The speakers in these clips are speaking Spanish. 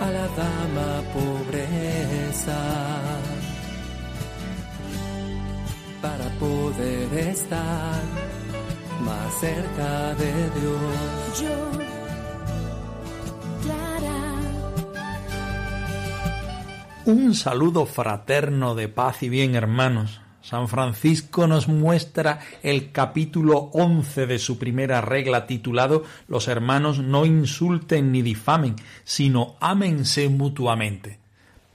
A la dama pobreza para poder estar más cerca de Dios. Yo, Clara, Un saludo fraterno de paz y bien, hermanos. San Francisco nos muestra el capítulo 11 de su primera regla titulado Los hermanos no insulten ni difamen, sino ámense mutuamente.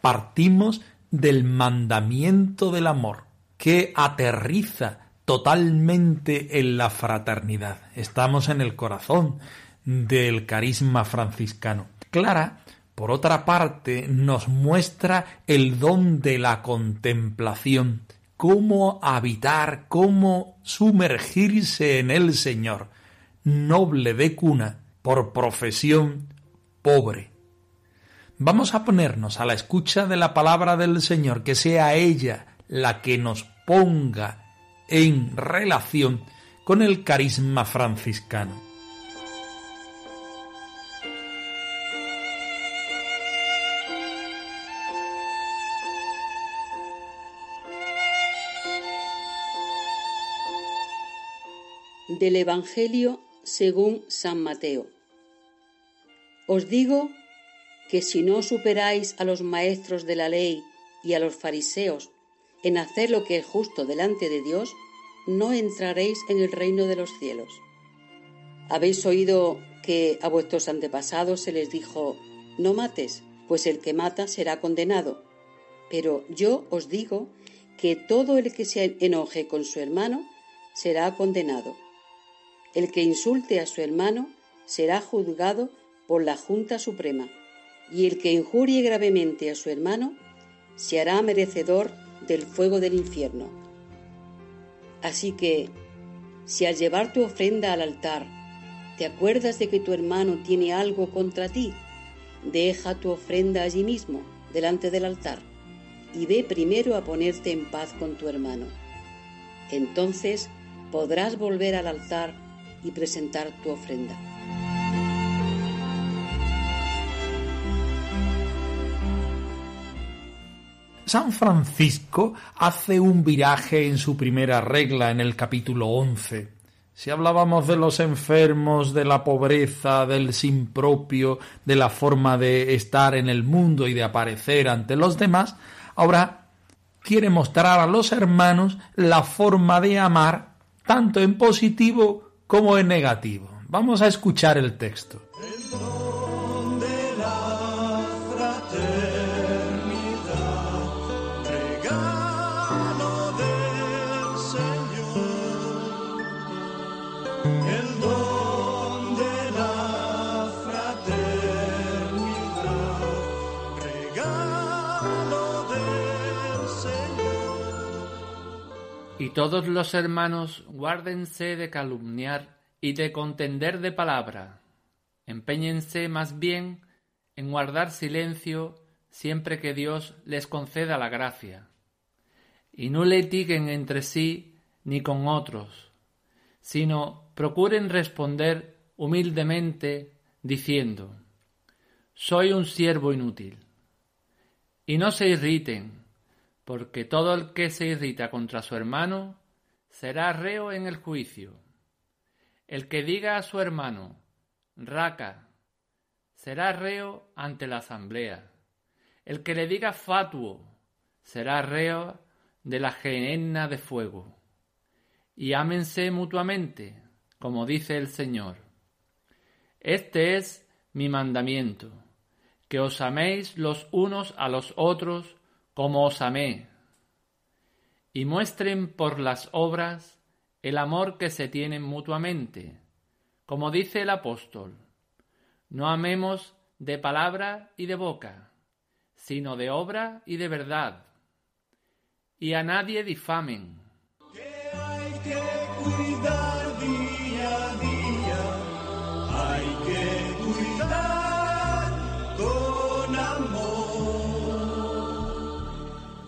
Partimos del mandamiento del amor, que aterriza totalmente en la fraternidad. Estamos en el corazón del carisma franciscano. Clara por otra parte, nos muestra el don de la contemplación, cómo habitar, cómo sumergirse en el Señor, noble de cuna, por profesión pobre. Vamos a ponernos a la escucha de la palabra del Señor, que sea ella la que nos ponga en relación con el carisma franciscano. Del Evangelio según San Mateo. Os digo que si no superáis a los maestros de la ley y a los fariseos en hacer lo que es justo delante de Dios, no entraréis en el reino de los cielos. Habéis oído que a vuestros antepasados se les dijo, no mates, pues el que mata será condenado. Pero yo os digo que todo el que se enoje con su hermano será condenado. El que insulte a su hermano será juzgado por la Junta Suprema, y el que injurie gravemente a su hermano se hará merecedor del fuego del infierno. Así que, si al llevar tu ofrenda al altar te acuerdas de que tu hermano tiene algo contra ti, deja tu ofrenda allí mismo, delante del altar, y ve primero a ponerte en paz con tu hermano. Entonces podrás volver al altar y presentar tu ofrenda. San Francisco hace un viraje en su primera regla en el capítulo 11. Si hablábamos de los enfermos, de la pobreza, del sin propio, de la forma de estar en el mundo y de aparecer ante los demás, ahora quiere mostrar a los hermanos la forma de amar tanto en positivo como en negativo. Vamos a escuchar el texto. Y todos los hermanos guárdense de calumniar y de contender de palabra. Empeñense más bien en guardar silencio siempre que Dios les conceda la gracia. Y no litiguen entre sí ni con otros, sino procuren responder humildemente diciendo, Soy un siervo inútil. Y no se irriten, porque todo el que se irrita contra su hermano será reo en el juicio. El que diga a su hermano, raca, será reo ante la asamblea. El que le diga fatuo, será reo de la gehenna de fuego. Y ámense mutuamente, como dice el Señor. Este es mi mandamiento, que os améis los unos a los otros como os amé, y muestren por las obras el amor que se tienen mutuamente, como dice el apóstol, no amemos de palabra y de boca, sino de obra y de verdad. Y a nadie difamen.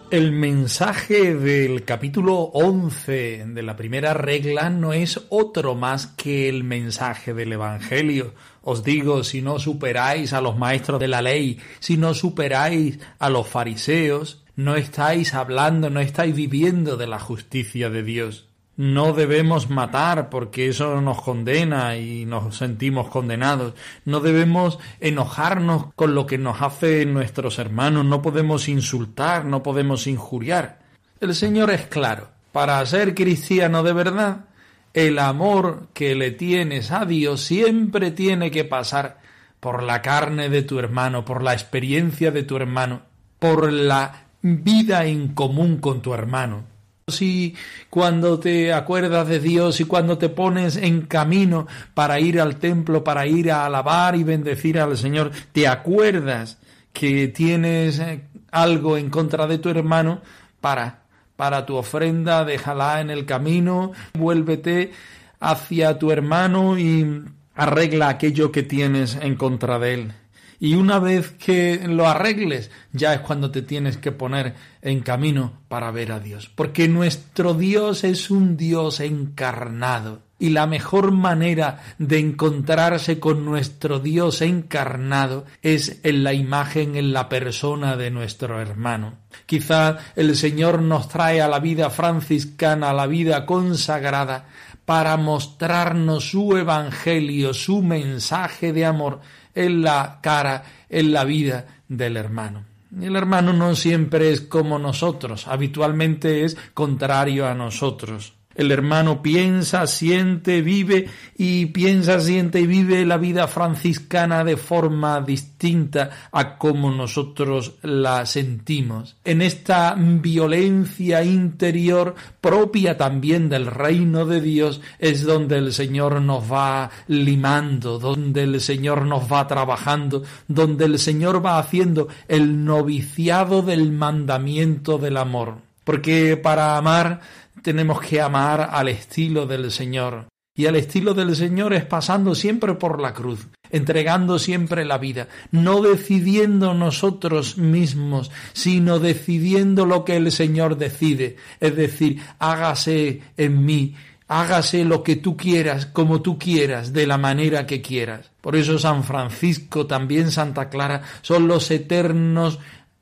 El mensaje del capítulo 11 de la primera regla no es otro más que el mensaje del Evangelio. Os digo, si no superáis a los maestros de la ley, si no superáis a los fariseos, no estáis hablando, no estáis viviendo de la justicia de Dios. No debemos matar porque eso nos condena y nos sentimos condenados. No debemos enojarnos con lo que nos hacen nuestros hermanos. No podemos insultar, no podemos injuriar. El Señor es claro. Para ser cristiano de verdad, el amor que le tienes a Dios siempre tiene que pasar por la carne de tu hermano, por la experiencia de tu hermano, por la vida en común con tu hermano. Si cuando te acuerdas de Dios y cuando te pones en camino para ir al templo, para ir a alabar y bendecir al Señor, te acuerdas que tienes eh, algo en contra de tu hermano, para, para tu ofrenda, déjala en el camino, vuélvete hacia tu hermano y arregla aquello que tienes en contra de él. Y una vez que lo arregles, ya es cuando te tienes que poner en camino para ver a Dios. Porque nuestro Dios es un Dios encarnado. Y la mejor manera de encontrarse con nuestro Dios encarnado es en la imagen, en la persona de nuestro hermano. Quizá el Señor nos trae a la vida franciscana, a la vida consagrada, para mostrarnos su evangelio, su mensaje de amor en la cara, en la vida del hermano. El hermano no siempre es como nosotros, habitualmente es contrario a nosotros. El hermano piensa, siente, vive y piensa, siente y vive la vida franciscana de forma distinta a como nosotros la sentimos. En esta violencia interior propia también del reino de Dios es donde el Señor nos va limando, donde el Señor nos va trabajando, donde el Señor va haciendo el noviciado del mandamiento del amor. Porque para amar tenemos que amar al estilo del Señor. Y al estilo del Señor es pasando siempre por la cruz, entregando siempre la vida, no decidiendo nosotros mismos, sino decidiendo lo que el Señor decide, es decir, hágase en mí, hágase lo que tú quieras, como tú quieras, de la manera que quieras. Por eso San Francisco, también Santa Clara, son los eternos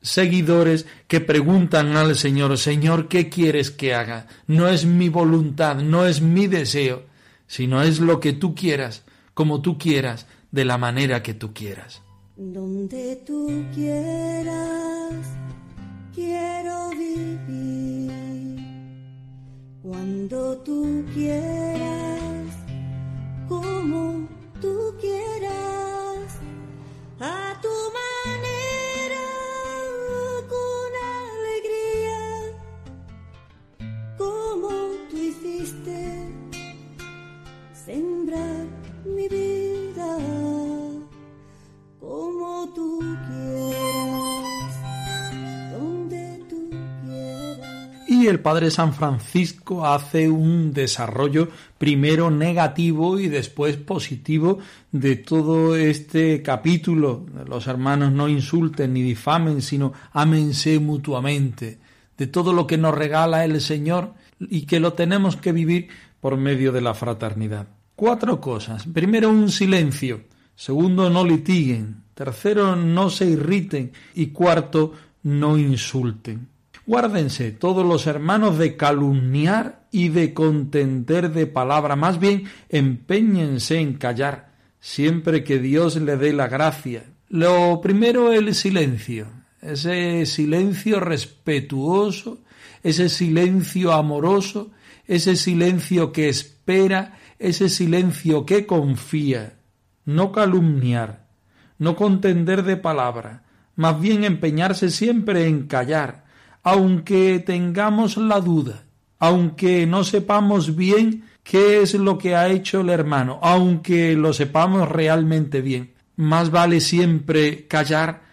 seguidores que preguntan al Señor, Señor, ¿qué quieres que haga? No es mi voluntad, no es mi deseo, sino es lo que tú quieras, como tú quieras, de la manera que tú quieras. Donde tú quieras, quiero vivir. Cuando tú quieras, como tú quieras, a tu El Padre San Francisco hace un desarrollo primero negativo y después positivo de todo este capítulo. Los hermanos no insulten ni difamen, sino ámense mutuamente. De todo lo que nos regala el Señor y que lo tenemos que vivir por medio de la fraternidad. Cuatro cosas. Primero, un silencio. Segundo, no litiguen. Tercero, no se irriten. Y cuarto, no insulten. Guárdense todos los hermanos de calumniar y de contender de palabra. Más bien, empeñense en callar, siempre que Dios le dé la gracia. Lo primero, el silencio. Ese silencio respetuoso, ese silencio amoroso, ese silencio que espera, ese silencio que confía. No calumniar, no contender de palabra, más bien empeñarse siempre en callar, aunque tengamos la duda, aunque no sepamos bien qué es lo que ha hecho el hermano, aunque lo sepamos realmente bien. Más vale siempre callar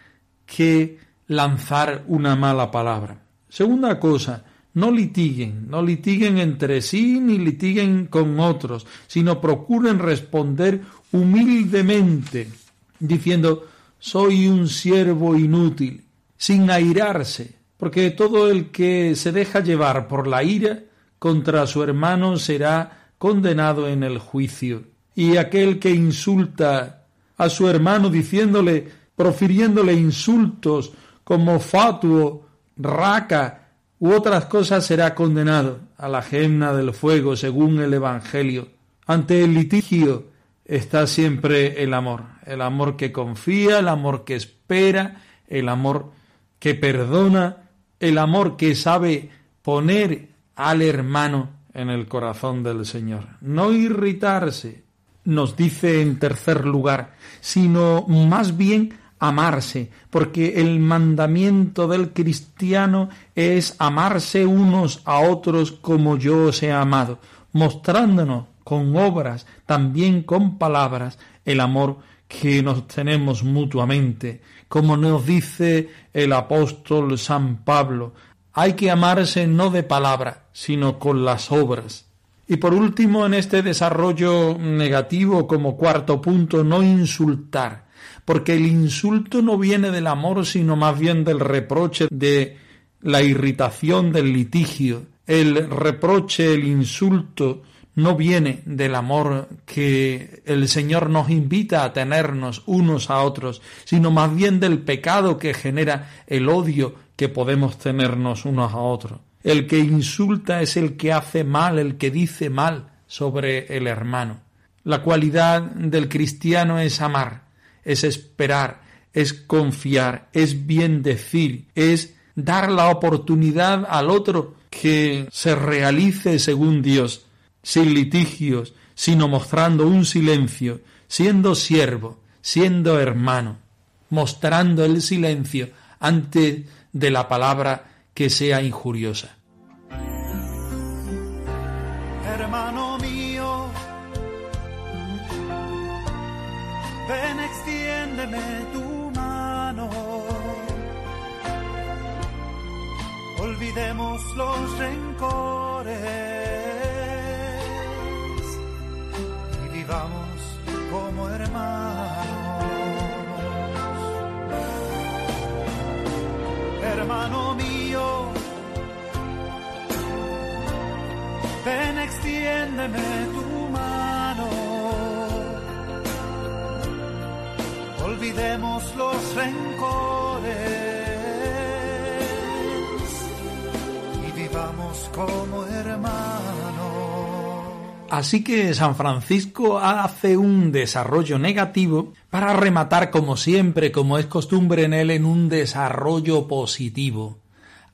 que lanzar una mala palabra. Segunda cosa, no litiguen, no litiguen entre sí ni litiguen con otros, sino procuren responder humildemente, diciendo soy un siervo inútil, sin airarse, porque todo el que se deja llevar por la ira contra su hermano será condenado en el juicio. Y aquel que insulta a su hermano diciéndole, profiriéndole insultos como fatuo, raca u otras cosas será condenado a la gemna del fuego según el Evangelio. Ante el litigio está siempre el amor, el amor que confía, el amor que espera, el amor que perdona, el amor que sabe poner al hermano en el corazón del Señor. No irritarse, nos dice en tercer lugar, sino más bien amarse, porque el mandamiento del cristiano es amarse unos a otros como yo os he amado, mostrándonos con obras, también con palabras, el amor que nos tenemos mutuamente, como nos dice el apóstol San Pablo, hay que amarse no de palabra, sino con las obras. Y por último, en este desarrollo negativo, como cuarto punto, no insultar, porque el insulto no viene del amor, sino más bien del reproche, de la irritación, del litigio. El reproche, el insulto, no viene del amor que el Señor nos invita a tenernos unos a otros, sino más bien del pecado que genera el odio que podemos tenernos unos a otros. El que insulta es el que hace mal, el que dice mal sobre el hermano. La cualidad del cristiano es amar, es esperar, es confiar, es bien decir, es dar la oportunidad al otro que se realice según Dios sin litigios, sino mostrando un silencio, siendo siervo, siendo hermano, mostrando el silencio antes de la palabra que sea injuriosa. Hermano mío, ven extiéndeme tu mano. Olvidemos los rencores y vivamos como hermanos. Hermano mío, ven extiéndeme tu mano. Olvidemos los rencores y vivamos como hermanos. Así que San Francisco hace un desarrollo negativo para rematar como siempre, como es costumbre en él, en un desarrollo positivo.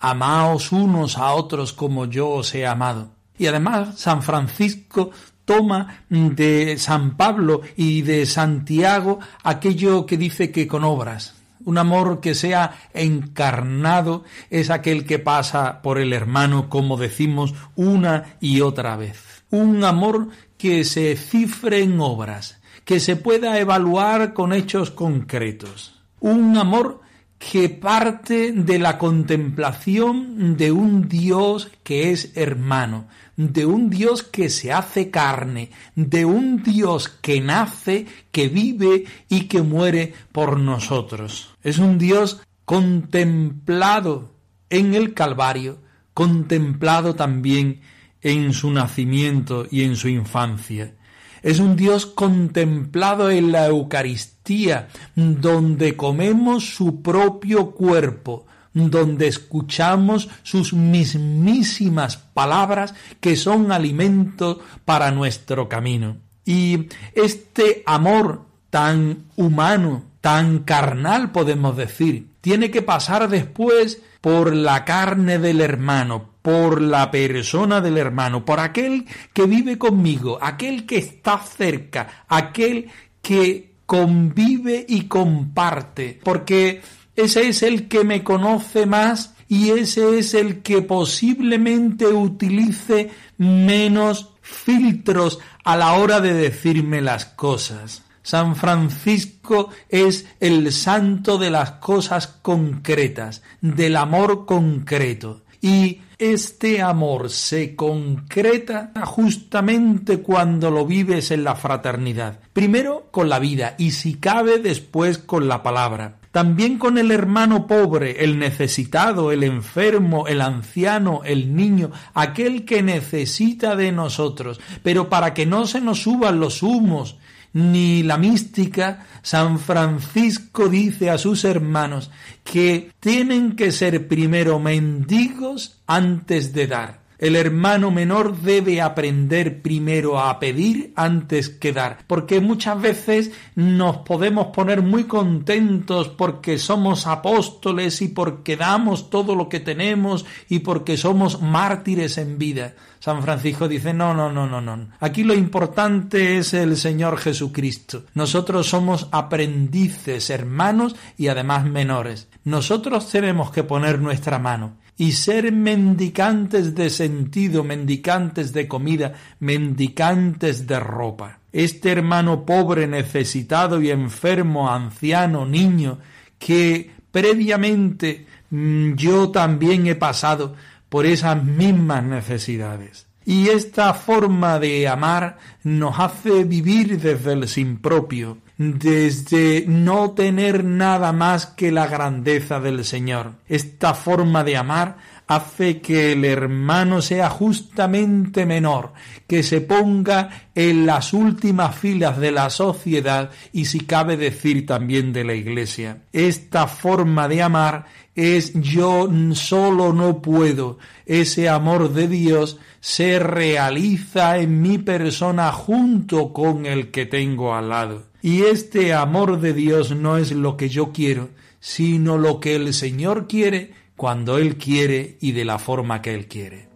Amaos unos a otros como yo os he amado. Y además San Francisco toma de San Pablo y de Santiago aquello que dice que con obras. Un amor que sea encarnado es aquel que pasa por el hermano, como decimos una y otra vez. Un amor que se cifre en obras, que se pueda evaluar con hechos concretos. Un amor que parte de la contemplación de un Dios que es hermano, de un Dios que se hace carne, de un Dios que nace, que vive y que muere por nosotros. Es un Dios contemplado en el Calvario, contemplado también en su nacimiento y en su infancia. Es un Dios contemplado en la Eucaristía, donde comemos su propio cuerpo, donde escuchamos sus mismísimas palabras que son alimento para nuestro camino. Y este amor tan humano, tan carnal podemos decir, tiene que pasar después por la carne del hermano, por la persona del hermano, por aquel que vive conmigo, aquel que está cerca, aquel que convive y comparte, porque ese es el que me conoce más y ese es el que posiblemente utilice menos filtros a la hora de decirme las cosas. San Francisco es el santo de las cosas concretas, del amor concreto. Y este amor se concreta justamente cuando lo vives en la fraternidad. Primero con la vida y si cabe después con la palabra. También con el hermano pobre, el necesitado, el enfermo, el anciano, el niño, aquel que necesita de nosotros. Pero para que no se nos suban los humos ni la mística, San Francisco dice a sus hermanos que tienen que ser primero mendigos antes de dar. El hermano menor debe aprender primero a pedir antes que dar, porque muchas veces nos podemos poner muy contentos porque somos apóstoles y porque damos todo lo que tenemos y porque somos mártires en vida. San Francisco dice, no, no, no, no, no. Aquí lo importante es el Señor Jesucristo. Nosotros somos aprendices, hermanos y además menores. Nosotros tenemos que poner nuestra mano y ser mendicantes de sentido, mendicantes de comida, mendicantes de ropa. Este hermano pobre, necesitado y enfermo, anciano, niño, que previamente mm, yo también he pasado por esas mismas necesidades. Y esta forma de amar nos hace vivir desde el sin propio, desde no tener nada más que la grandeza del Señor. Esta forma de amar hace que el hermano sea justamente menor, que se ponga en las últimas filas de la sociedad y si cabe decir también de la Iglesia. Esta forma de amar es yo solo no puedo. Ese amor de Dios se realiza en mi persona junto con el que tengo al lado. Y este amor de Dios no es lo que yo quiero, sino lo que el Señor quiere cuando Él quiere y de la forma que Él quiere.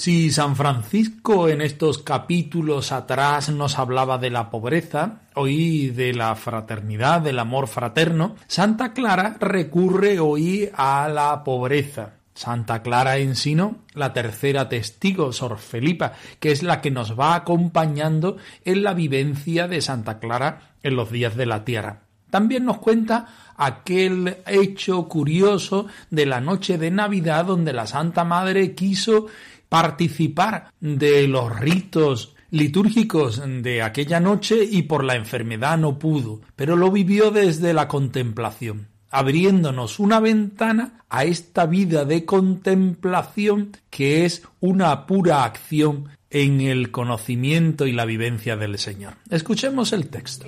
Si San Francisco en estos capítulos atrás nos hablaba de la pobreza, hoy de la fraternidad, del amor fraterno, Santa Clara recurre hoy a la pobreza. Santa Clara en Sino, la tercera testigo, Sor Felipa, que es la que nos va acompañando en la vivencia de Santa Clara en los días de la tierra. También nos cuenta aquel hecho curioso de la noche de Navidad donde la Santa Madre quiso participar de los ritos litúrgicos de aquella noche y por la enfermedad no pudo, pero lo vivió desde la contemplación, abriéndonos una ventana a esta vida de contemplación que es una pura acción en el conocimiento y la vivencia del Señor. Escuchemos el texto.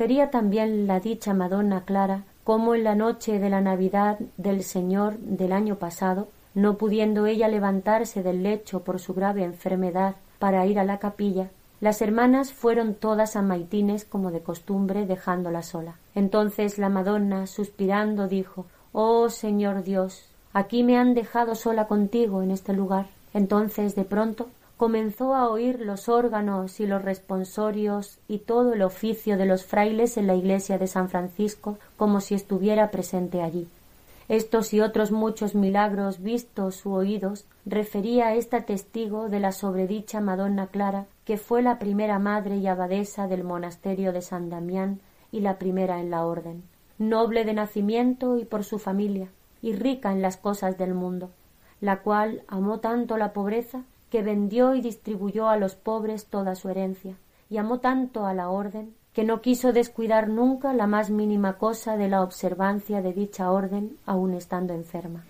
Refería también la dicha Madonna Clara cómo en la noche de la Navidad del Señor del año pasado, no pudiendo ella levantarse del lecho por su grave enfermedad para ir a la capilla, las hermanas fueron todas a Maitines como de costumbre dejándola sola. Entonces la Madonna, suspirando, dijo Oh Señor Dios, aquí me han dejado sola contigo en este lugar. Entonces de pronto comenzó a oír los órganos y los responsorios y todo el oficio de los frailes en la iglesia de San Francisco como si estuviera presente allí. Estos y otros muchos milagros vistos u oídos refería esta testigo de la sobredicha Madonna Clara, que fue la primera madre y abadesa del monasterio de San Damián y la primera en la orden, noble de nacimiento y por su familia, y rica en las cosas del mundo, la cual amó tanto la pobreza que vendió y distribuyó a los pobres toda su herencia, y amó tanto a la orden que no quiso descuidar nunca la más mínima cosa de la observancia de dicha orden, aun estando enferma.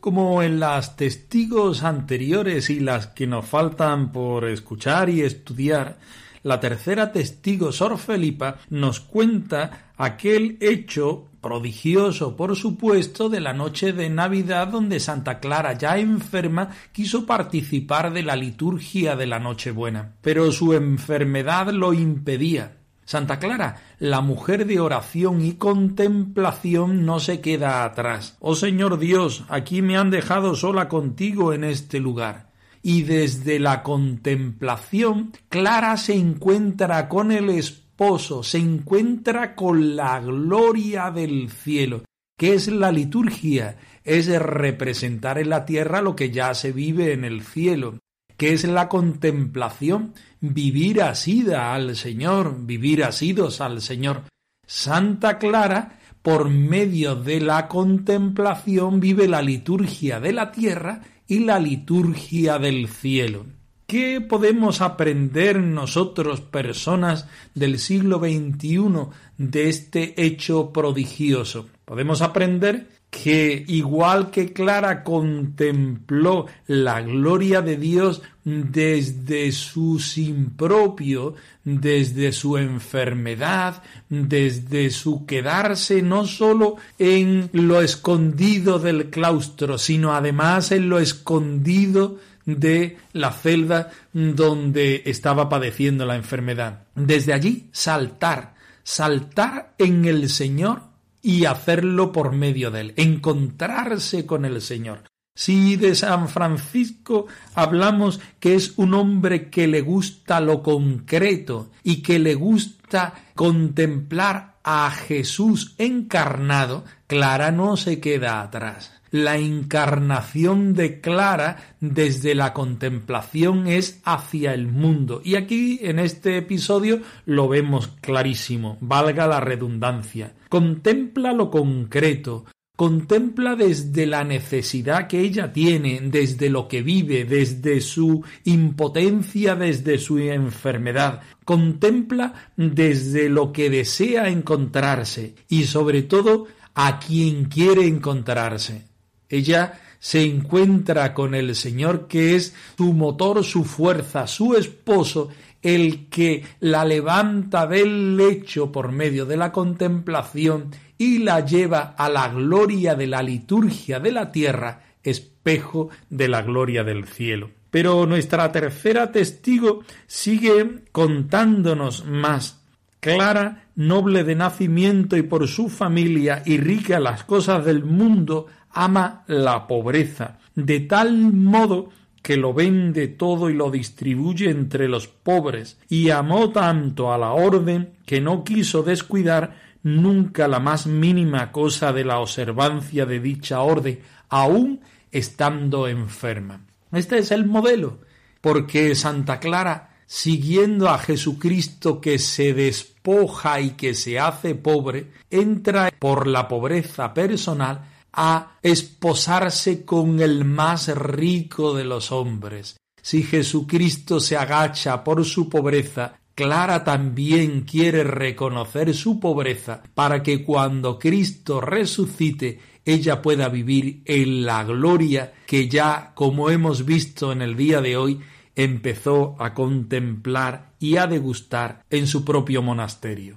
Como en las testigos anteriores y las que nos faltan por escuchar y estudiar, la tercera testigo, Sor Felipa, nos cuenta aquel hecho prodigioso, por supuesto, de la noche de Navidad donde Santa Clara, ya enferma, quiso participar de la liturgia de la Nochebuena. Pero su enfermedad lo impedía. Santa Clara, la mujer de oración y contemplación, no se queda atrás. Oh Señor Dios, aquí me han dejado sola contigo en este lugar. Y desde la contemplación, Clara se encuentra con el esposo, se encuentra con la gloria del cielo, que es la liturgia, es representar en la tierra lo que ya se vive en el cielo que es la contemplación, vivir asida al Señor, vivir asidos al Señor. Santa Clara, por medio de la contemplación, vive la liturgia de la tierra y la liturgia del cielo. ¿Qué podemos aprender nosotros, personas del siglo XXI, de este hecho prodigioso? Podemos aprender que igual que Clara contempló la gloria de Dios desde su sin propio, desde su enfermedad, desde su quedarse no sólo en lo escondido del claustro, sino además en lo escondido de la celda donde estaba padeciendo la enfermedad. Desde allí saltar, saltar en el Señor y hacerlo por medio de él, encontrarse con el Señor. Si de San Francisco hablamos que es un hombre que le gusta lo concreto y que le gusta contemplar a Jesús encarnado, Clara no se queda atrás la encarnación de Clara desde la contemplación es hacia el mundo. Y aquí en este episodio lo vemos clarísimo, valga la redundancia. Contempla lo concreto, contempla desde la necesidad que ella tiene, desde lo que vive, desde su impotencia, desde su enfermedad, contempla desde lo que desea encontrarse y sobre todo a quien quiere encontrarse. Ella se encuentra con el Señor que es su motor, su fuerza, su esposo, el que la levanta del lecho por medio de la contemplación y la lleva a la gloria de la liturgia de la tierra, espejo de la gloria del cielo. Pero nuestra tercera testigo sigue contándonos más. Clara, noble de nacimiento y por su familia y rica en las cosas del mundo, ama la pobreza, de tal modo que lo vende todo y lo distribuye entre los pobres, y amó tanto a la orden que no quiso descuidar nunca la más mínima cosa de la observancia de dicha orden, aun estando enferma. Este es el modelo, porque Santa Clara, siguiendo a Jesucristo que se despoja y que se hace pobre, entra por la pobreza personal a esposarse con el más rico de los hombres. Si Jesucristo se agacha por su pobreza, Clara también quiere reconocer su pobreza para que cuando Cristo resucite ella pueda vivir en la gloria que ya, como hemos visto en el día de hoy, empezó a contemplar y a degustar en su propio monasterio.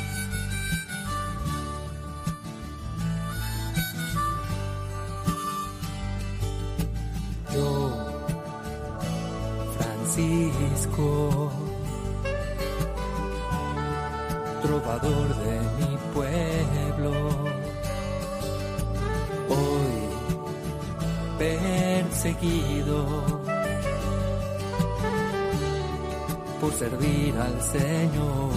yo, Francisco, trovador de mi pueblo. Hoy perseguido por servir al Señor.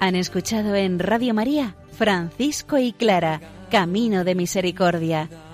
Han escuchado en Radio María Francisco y Clara, Camino de Misericordia